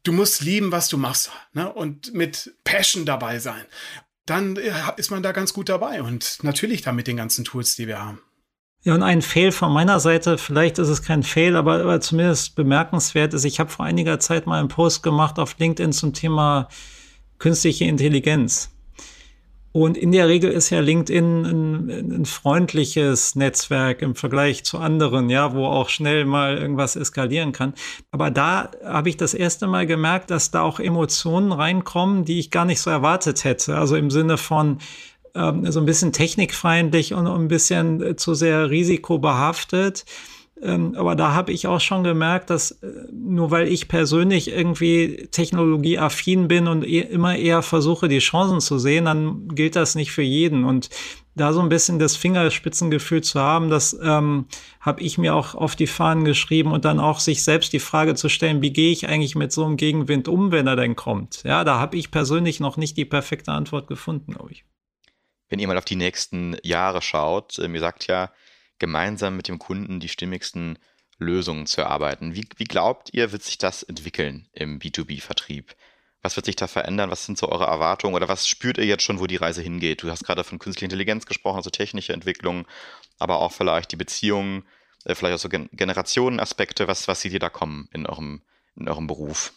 S1: du musst lieben, was du machst ne? und mit Passion dabei sein dann äh, ist man da ganz gut dabei. Und natürlich dann mit den ganzen Tools, die wir haben.
S2: Ja, und ein Fail von meiner Seite, vielleicht ist es kein Fail, aber, aber zumindest bemerkenswert ist, ich habe vor einiger Zeit mal einen Post gemacht auf LinkedIn zum Thema künstliche Intelligenz. Und in der Regel ist ja LinkedIn ein, ein, freundliches Netzwerk im Vergleich zu anderen, ja, wo auch schnell mal irgendwas eskalieren kann. Aber da habe ich das erste Mal gemerkt, dass da auch Emotionen reinkommen, die ich gar nicht so erwartet hätte. Also im Sinne von ähm, so ein bisschen technikfeindlich und ein bisschen zu sehr risikobehaftet. Ähm, aber da habe ich auch schon gemerkt, dass äh, nur weil ich persönlich irgendwie technologieaffin bin und e immer eher versuche, die Chancen zu sehen, dann gilt das nicht für jeden. Und da so ein bisschen das Fingerspitzengefühl zu haben, das ähm, habe ich mir auch auf die Fahnen geschrieben und dann auch sich selbst die Frage zu stellen, wie gehe ich eigentlich mit so einem Gegenwind um, wenn er denn kommt? Ja, da habe ich persönlich noch nicht die perfekte Antwort gefunden, glaube ich.
S3: Wenn ihr mal auf die nächsten Jahre schaut, äh, ihr sagt ja, gemeinsam mit dem Kunden die stimmigsten Lösungen zu erarbeiten. Wie, wie glaubt ihr, wird sich das entwickeln im B2B-Vertrieb? Was wird sich da verändern? Was sind so eure Erwartungen oder was spürt ihr jetzt schon, wo die Reise hingeht? Du hast gerade von künstlicher Intelligenz gesprochen, also technische Entwicklung, aber auch vielleicht die Beziehungen, äh, vielleicht auch so Gen Generationenaspekte. Was, was seht ihr da kommen in eurem, in eurem Beruf?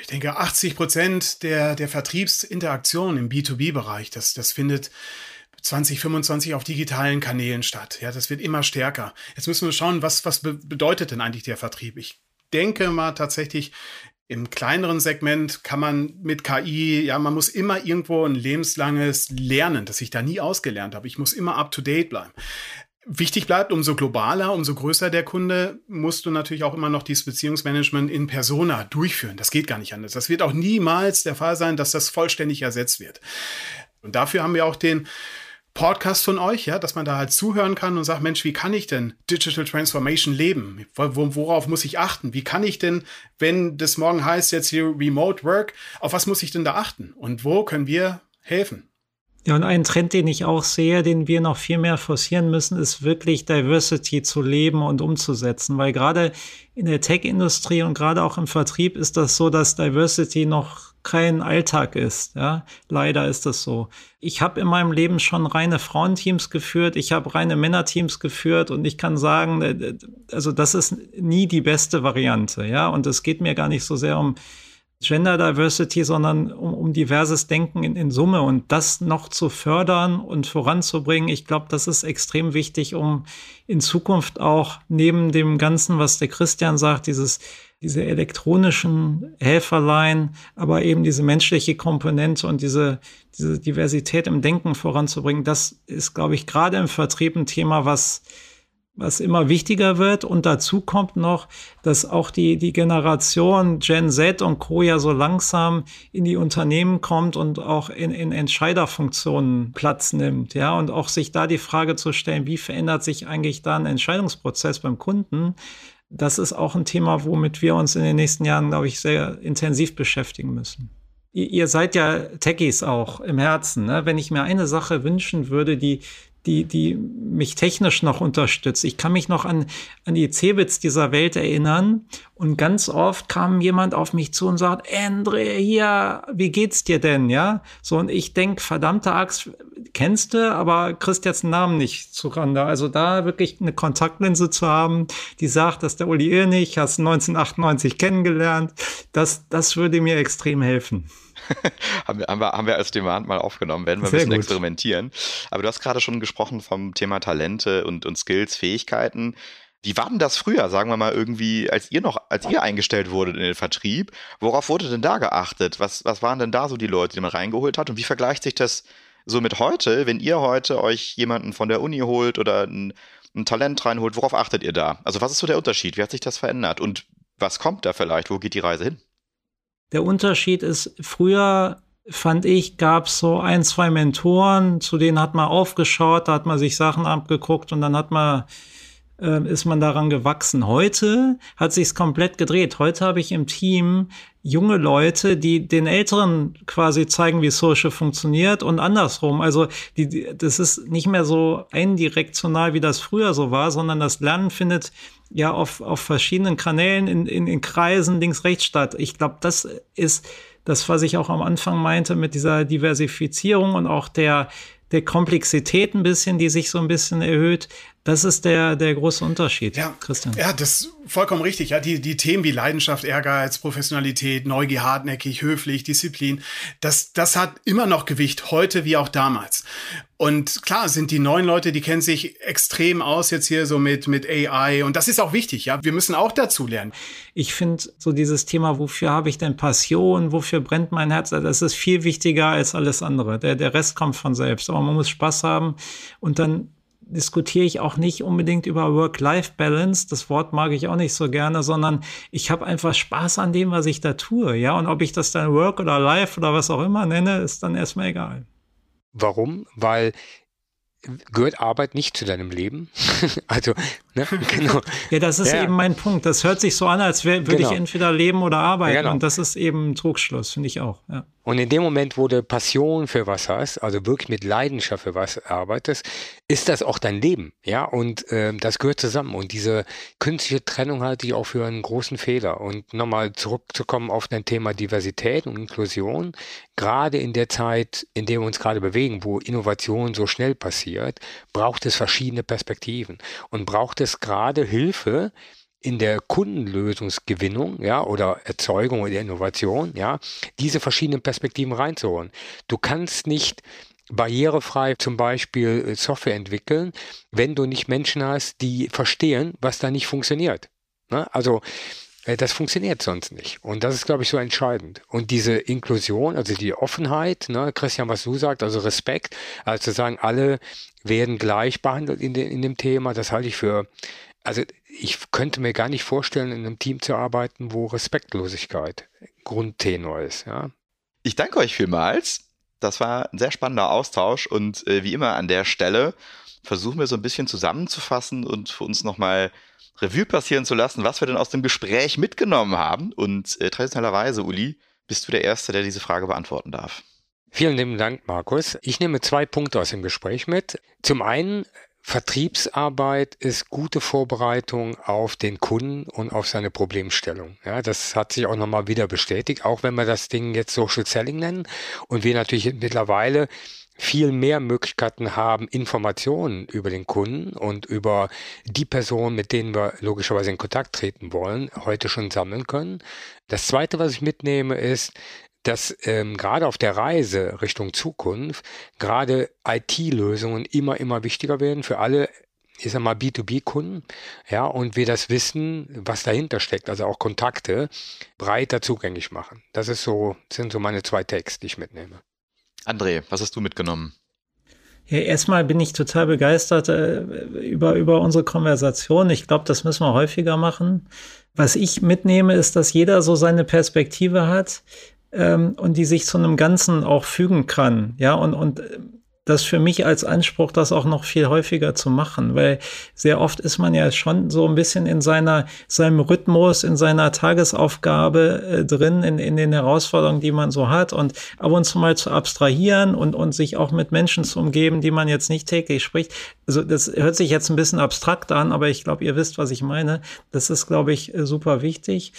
S1: Ich denke, 80 Prozent der, der Vertriebsinteraktion im B2B-Bereich, das, das findet 2025 auf digitalen Kanälen statt. Ja, das wird immer stärker. Jetzt müssen wir schauen, was, was bedeutet denn eigentlich der Vertrieb? Ich denke mal tatsächlich, im kleineren Segment kann man mit KI, ja, man muss immer irgendwo ein lebenslanges Lernen, das ich da nie ausgelernt habe. Ich muss immer up to date bleiben. Wichtig bleibt, umso globaler, umso größer der Kunde, musst du natürlich auch immer noch dieses Beziehungsmanagement in Persona durchführen. Das geht gar nicht anders. Das wird auch niemals der Fall sein, dass das vollständig ersetzt wird. Und dafür haben wir auch den Podcast von euch, ja, dass man da halt zuhören kann und sagt, Mensch, wie kann ich denn Digital Transformation leben? Worauf muss ich achten? Wie kann ich denn, wenn das morgen heißt, jetzt hier Remote Work, auf was muss ich denn da achten? Und wo können wir helfen?
S2: Ja, und ein Trend, den ich auch sehe, den wir noch viel mehr forcieren müssen, ist wirklich Diversity zu leben und umzusetzen. Weil gerade in der Tech-Industrie und gerade auch im Vertrieb ist das so, dass Diversity noch kein Alltag ist. Ja, leider ist das so. Ich habe in meinem Leben schon reine Frauenteams geführt, ich habe reine Männerteams geführt und ich kann sagen, äh, also das ist nie die beste Variante. Ja, und es geht mir gar nicht so sehr um Gender Diversity, sondern um, um diverses Denken in, in Summe und das noch zu fördern und voranzubringen. Ich glaube, das ist extrem wichtig, um in Zukunft auch neben dem Ganzen, was der Christian sagt, dieses diese elektronischen Helferlein, aber eben diese menschliche Komponente und diese, diese Diversität im Denken voranzubringen, das ist, glaube ich, gerade im Vertrieb ein Thema, was, was immer wichtiger wird. Und dazu kommt noch, dass auch die, die Generation Gen Z und Co. ja so langsam in die Unternehmen kommt und auch in, in Entscheiderfunktionen Platz nimmt. Ja, und auch sich da die Frage zu stellen, wie verändert sich eigentlich da ein Entscheidungsprozess beim Kunden? das ist auch ein Thema, womit wir uns in den nächsten Jahren, glaube ich, sehr intensiv beschäftigen müssen. Ihr, seid ja Techies auch im Herzen. Ne? Wenn ich mir eine Sache wünschen würde, die, die, die mich technisch noch unterstützt. Ich kann mich noch an, an die Cebits dieser Welt erinnern und ganz oft kam jemand auf mich zu und sagt, Andre, hier, wie geht's dir denn, ja? So, und ich denk, verdammte Axt, kennst du, aber kriegst jetzt einen Namen nicht zurande. Also da wirklich eine Kontaktlinse zu haben, die sagt, dass der Uli Irnig, hast 1998 kennengelernt, das, das würde mir extrem helfen.
S3: haben, wir, haben, wir, haben wir als Demand mal aufgenommen, werden wir ein bisschen gut. experimentieren. Aber du hast gerade schon gesprochen vom Thema Talente und, und Skills, Fähigkeiten. Wie war denn das früher, sagen wir mal irgendwie, als ihr noch, als ihr eingestellt wurdet in den Vertrieb? Worauf wurde denn da geachtet? Was, was waren denn da so die Leute, die man reingeholt hat? Und wie vergleicht sich das so mit heute, wenn ihr heute euch jemanden von der Uni holt oder ein, ein Talent reinholt? Worauf achtet ihr da? Also was ist so der Unterschied? Wie hat sich das verändert? Und was kommt da vielleicht? Wo geht die Reise hin?
S2: Der Unterschied ist, früher fand ich, gab es so ein, zwei Mentoren, zu denen hat man aufgeschaut, da hat man sich Sachen abgeguckt und dann hat man äh, ist man daran gewachsen. Heute hat sich's komplett gedreht. Heute habe ich im Team junge Leute, die den Älteren quasi zeigen, wie Social funktioniert und andersrum. Also die, die, das ist nicht mehr so eindirektional, wie das früher so war, sondern das Lernen findet ja auf, auf verschiedenen Kanälen in, in, in Kreisen links, rechts statt. Ich glaube, das ist das, was ich auch am Anfang meinte mit dieser Diversifizierung und auch der, der Komplexität ein bisschen, die sich so ein bisschen erhöht. Das ist der, der große Unterschied,
S1: ja, Christian. Ja, das ist vollkommen richtig. Ja, die, die Themen wie Leidenschaft, Ehrgeiz, Professionalität, Neugier, hartnäckig, höflich, Disziplin, das, das hat immer noch Gewicht, heute wie auch damals. Und klar sind die neuen Leute, die kennen sich extrem aus jetzt hier so mit, mit AI. Und das ist auch wichtig, ja. Wir müssen auch dazu lernen.
S2: Ich finde so dieses Thema, wofür habe ich denn Passion? Wofür brennt mein Herz? Das ist viel wichtiger als alles andere. Der, der Rest kommt von selbst. Aber man muss Spaß haben und dann diskutiere ich auch nicht unbedingt über Work-Life-Balance. Das Wort mag ich auch nicht so gerne, sondern ich habe einfach Spaß an dem, was ich da tue. Ja, und ob ich das dann Work oder Life oder was auch immer nenne, ist dann erstmal egal.
S4: Warum? Weil gehört Arbeit nicht zu deinem Leben? also
S2: Ne? Genau. ja, das ist ja. eben mein Punkt. Das hört sich so an, als würde genau. ich entweder leben oder arbeiten. Ja, genau. Und das ist eben ein Trugschluss, finde ich auch. Ja.
S4: Und in dem Moment, wo du Passion für was hast, also wirklich mit Leidenschaft für was arbeitest, ist das auch dein Leben. Ja, und ähm, das gehört zusammen. Und diese künstliche Trennung halte ich auch für einen großen Fehler. Und nochmal zurückzukommen auf dein Thema Diversität und Inklusion. Gerade in der Zeit, in der wir uns gerade bewegen, wo Innovation so schnell passiert, braucht es verschiedene Perspektiven und braucht es gerade Hilfe, in der Kundenlösungsgewinnung, ja, oder Erzeugung oder Innovation, ja, diese verschiedenen Perspektiven reinzuholen. Du kannst nicht barrierefrei zum Beispiel äh, Software entwickeln, wenn du nicht Menschen hast, die verstehen, was da nicht funktioniert. Ne? Also das funktioniert sonst nicht. Und das ist, glaube ich, so entscheidend. Und diese Inklusion, also die Offenheit, ne, Christian, was du sagst, also Respekt, also zu sagen, alle werden gleich behandelt in, de, in dem Thema, das halte ich für also ich könnte mir gar nicht vorstellen, in einem Team zu arbeiten, wo Respektlosigkeit Grundtenor ist. Ja.
S3: Ich danke euch vielmals. Das war ein sehr spannender Austausch und äh, wie immer an der Stelle versuchen wir so ein bisschen zusammenzufassen und für uns nochmal Revue passieren zu lassen, was wir denn aus dem Gespräch mitgenommen haben. Und äh, traditionellerweise, Uli, bist du der Erste, der diese Frage beantworten darf.
S4: Vielen lieben Dank, Markus. Ich nehme zwei Punkte aus dem Gespräch mit. Zum einen Vertriebsarbeit ist gute Vorbereitung auf den Kunden und auf seine Problemstellung. Ja, das hat sich auch nochmal wieder bestätigt, auch wenn wir das Ding jetzt Social Selling nennen und wir natürlich mittlerweile viel mehr Möglichkeiten haben, Informationen über den Kunden und über die Personen, mit denen wir logischerweise in Kontakt treten wollen, heute schon sammeln können. Das Zweite, was ich mitnehme, ist, dass ähm, gerade auf der Reise Richtung Zukunft gerade IT-Lösungen immer, immer wichtiger werden für alle ich sag mal, B2B-Kunden, ja, und wir das Wissen, was dahinter steckt, also auch Kontakte, breiter zugänglich machen. Das ist so, sind so meine zwei Texte, die ich mitnehme.
S3: André, was hast du mitgenommen?
S2: Ja, erstmal bin ich total begeistert äh, über, über unsere Konversation. Ich glaube, das müssen wir häufiger machen. Was ich mitnehme, ist, dass jeder so seine Perspektive hat ähm, und die sich zu einem Ganzen auch fügen kann. Ja, und, und das für mich als Anspruch, das auch noch viel häufiger zu machen, weil sehr oft ist man ja schon so ein bisschen in seiner, seinem Rhythmus, in seiner Tagesaufgabe äh, drin, in, in den Herausforderungen, die man so hat und ab und zu mal zu abstrahieren und, und sich auch mit Menschen zu umgeben, die man jetzt nicht täglich spricht. Also das hört sich jetzt ein bisschen abstrakt an, aber ich glaube, ihr wisst, was ich meine. Das ist, glaube ich, super wichtig.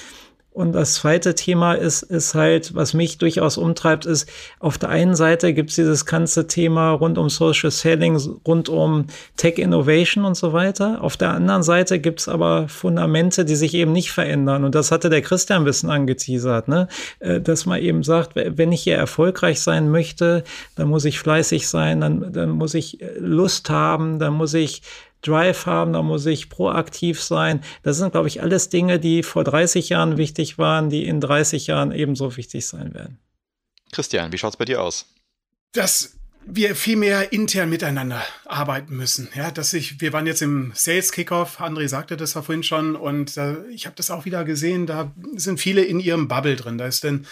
S2: Und das zweite Thema ist, ist halt, was mich durchaus umtreibt, ist, auf der einen Seite gibt es dieses ganze Thema rund um Social Selling, rund um Tech Innovation und so weiter. Auf der anderen Seite gibt es aber Fundamente, die sich eben nicht verändern. Und das hatte der Christian ein bisschen angeteasert, ne? Äh, dass man eben sagt, wenn ich hier erfolgreich sein möchte, dann muss ich fleißig sein, dann, dann muss ich Lust haben, dann muss ich Drive haben, da muss ich proaktiv sein. Das sind, glaube ich, alles Dinge, die vor 30 Jahren wichtig waren, die in 30 Jahren ebenso wichtig sein werden.
S3: Christian, wie schaut es bei dir aus?
S1: Das wir viel mehr intern miteinander arbeiten müssen. Ja, dass ich, wir waren jetzt im Sales Kickoff, André sagte das ja vorhin schon, und äh, ich habe das auch wieder gesehen, da sind viele in ihrem Bubble drin. Da ist denn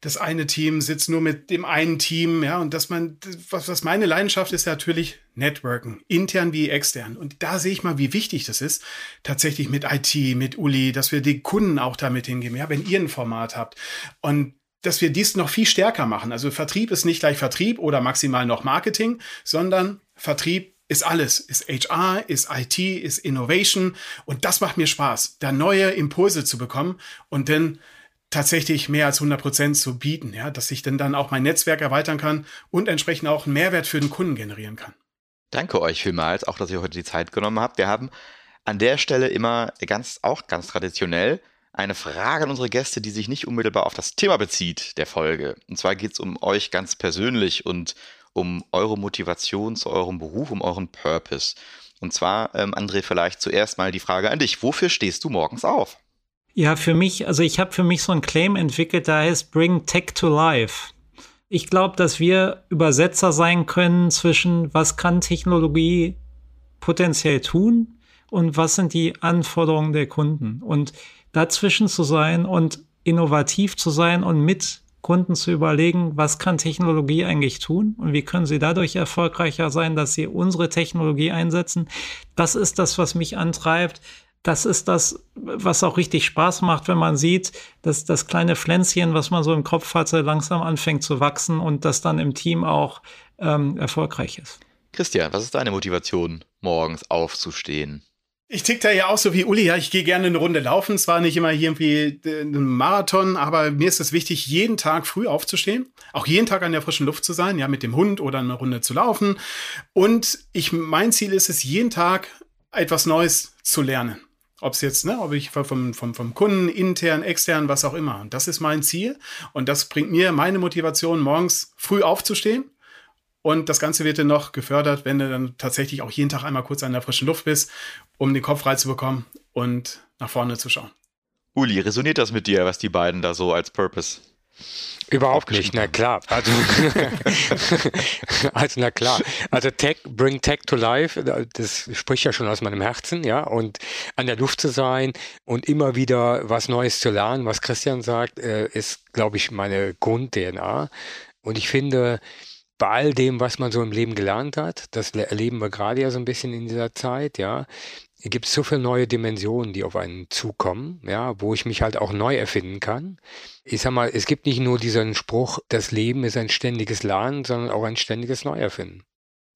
S1: das eine Team sitzt nur mit dem einen Team, ja, und dass man, was, was meine Leidenschaft ist, natürlich Networken, intern wie extern. Und da sehe ich mal, wie wichtig das ist, tatsächlich mit IT, mit Uli, dass wir die Kunden auch damit hingeben, ja, wenn ihr ein Format habt. Und dass wir dies noch viel stärker machen. Also Vertrieb ist nicht gleich Vertrieb oder maximal noch Marketing, sondern Vertrieb ist alles, ist HR, ist IT, ist Innovation und das macht mir Spaß, da neue Impulse zu bekommen und dann tatsächlich mehr als 100 Prozent zu bieten, ja, dass ich dann dann auch mein Netzwerk erweitern kann und entsprechend auch einen Mehrwert für den Kunden generieren kann.
S3: Danke euch vielmals, auch dass ihr heute die Zeit genommen habt. Wir haben an der Stelle immer ganz, auch ganz traditionell eine Frage an unsere Gäste, die sich nicht unmittelbar auf das Thema bezieht der Folge. Und zwar geht es um euch ganz persönlich und um eure Motivation zu eurem Beruf, um euren Purpose. Und zwar, ähm, André, vielleicht zuerst mal die Frage an dich. Wofür stehst du morgens auf?
S2: Ja, für mich, also ich habe für mich so ein Claim entwickelt, der heißt Bring Tech to Life. Ich glaube, dass wir Übersetzer sein können zwischen, was kann Technologie potenziell tun und was sind die Anforderungen der Kunden. Und dazwischen zu sein und innovativ zu sein und mit Kunden zu überlegen, was kann Technologie eigentlich tun und wie können sie dadurch erfolgreicher sein, dass sie unsere Technologie einsetzen. Das ist das, was mich antreibt. Das ist das, was auch richtig Spaß macht, wenn man sieht, dass das kleine Pflänzchen, was man so im Kopf hatte, langsam anfängt zu wachsen und das dann im Team auch ähm, erfolgreich ist.
S3: Christian, was ist deine Motivation, morgens aufzustehen?
S1: Ich tick da ja auch so wie Uli, ja, ich gehe gerne eine Runde laufen, zwar nicht immer hier irgendwie ein Marathon, aber mir ist es wichtig, jeden Tag früh aufzustehen, auch jeden Tag an der frischen Luft zu sein, ja, mit dem Hund oder eine Runde zu laufen. Und ich, mein Ziel ist es, jeden Tag etwas Neues zu lernen. Ob es jetzt, ne, ob ich vom, vom, vom Kunden, intern, extern, was auch immer. Und das ist mein Ziel. Und das bringt mir meine Motivation, morgens früh aufzustehen und das Ganze wird dann noch gefördert, wenn du dann tatsächlich auch jeden Tag einmal kurz an der frischen Luft bist, um den Kopf frei zu bekommen und nach vorne zu schauen.
S3: Uli, resoniert das mit dir, was die beiden da so als Purpose
S4: Überhaupt nicht, na klar. Also, also na klar. Also Tech, bring Tech to life, das spricht ja schon aus meinem Herzen, ja. Und an der Luft zu sein und immer wieder was Neues zu lernen, was Christian sagt, äh, ist, glaube ich, meine Grund-DNA. Und ich finde, bei all dem, was man so im Leben gelernt hat, das erleben wir gerade ja so ein bisschen in dieser Zeit, ja, gibt es so viele neue Dimensionen, die auf einen zukommen, ja, wo ich mich halt auch neu erfinden kann. Ich sag mal, es gibt nicht nur diesen Spruch, das Leben ist ein ständiges Lernen, sondern auch ein ständiges Neuerfinden.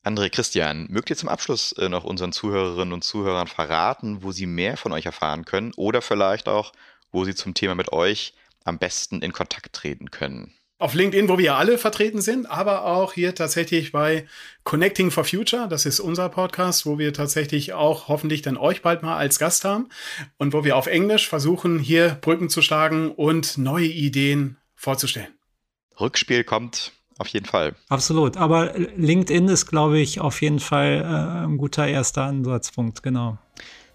S3: André Christian, mögt ihr zum Abschluss äh, noch unseren Zuhörerinnen und Zuhörern verraten, wo sie mehr von euch erfahren können oder vielleicht auch, wo sie zum Thema mit euch am besten in Kontakt treten können?
S1: Auf LinkedIn, wo wir alle vertreten sind, aber auch hier tatsächlich bei Connecting for Future. Das ist unser Podcast, wo wir tatsächlich auch hoffentlich dann euch bald mal als Gast haben und wo wir auf Englisch versuchen, hier Brücken zu schlagen und neue Ideen vorzustellen.
S3: Rückspiel kommt auf jeden Fall.
S2: Absolut. Aber LinkedIn ist, glaube ich, auf jeden Fall äh, ein guter erster Ansatzpunkt, genau.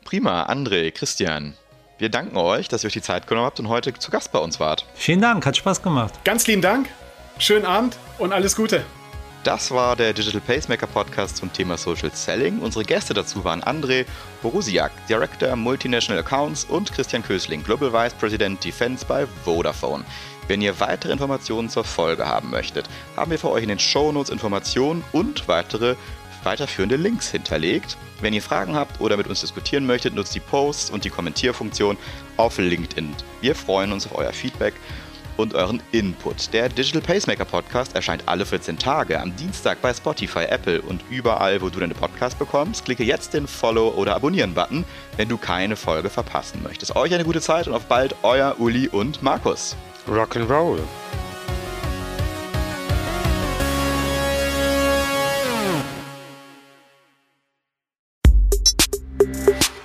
S3: Prima. André, Christian, wir danken euch, dass ihr euch die Zeit genommen habt und heute zu Gast bei uns wart.
S2: Vielen Dank, hat Spaß gemacht.
S1: Ganz lieben Dank, schönen Abend und alles Gute.
S3: Das war der Digital Pacemaker Podcast zum Thema Social Selling. Unsere Gäste dazu waren André Borusiak, Director Multinational Accounts und Christian Kösling, Global Vice President Defense bei Vodafone. Wenn ihr weitere Informationen zur Folge haben möchtet, haben wir für euch in den Shownotes Informationen und weitere weiterführende Links hinterlegt. Wenn ihr Fragen habt oder mit uns diskutieren möchtet, nutzt die Posts und die Kommentierfunktion auf LinkedIn. Wir freuen uns auf euer Feedback und euren Input. Der Digital Pacemaker Podcast erscheint alle 14 Tage am Dienstag bei Spotify, Apple und überall, wo du deine Podcast bekommst. Klicke jetzt den Follow- oder Abonnieren-Button, wenn du keine Folge verpassen möchtest. Euch eine gute Zeit und auf bald, euer Uli und Markus.
S4: Rock'n'Roll.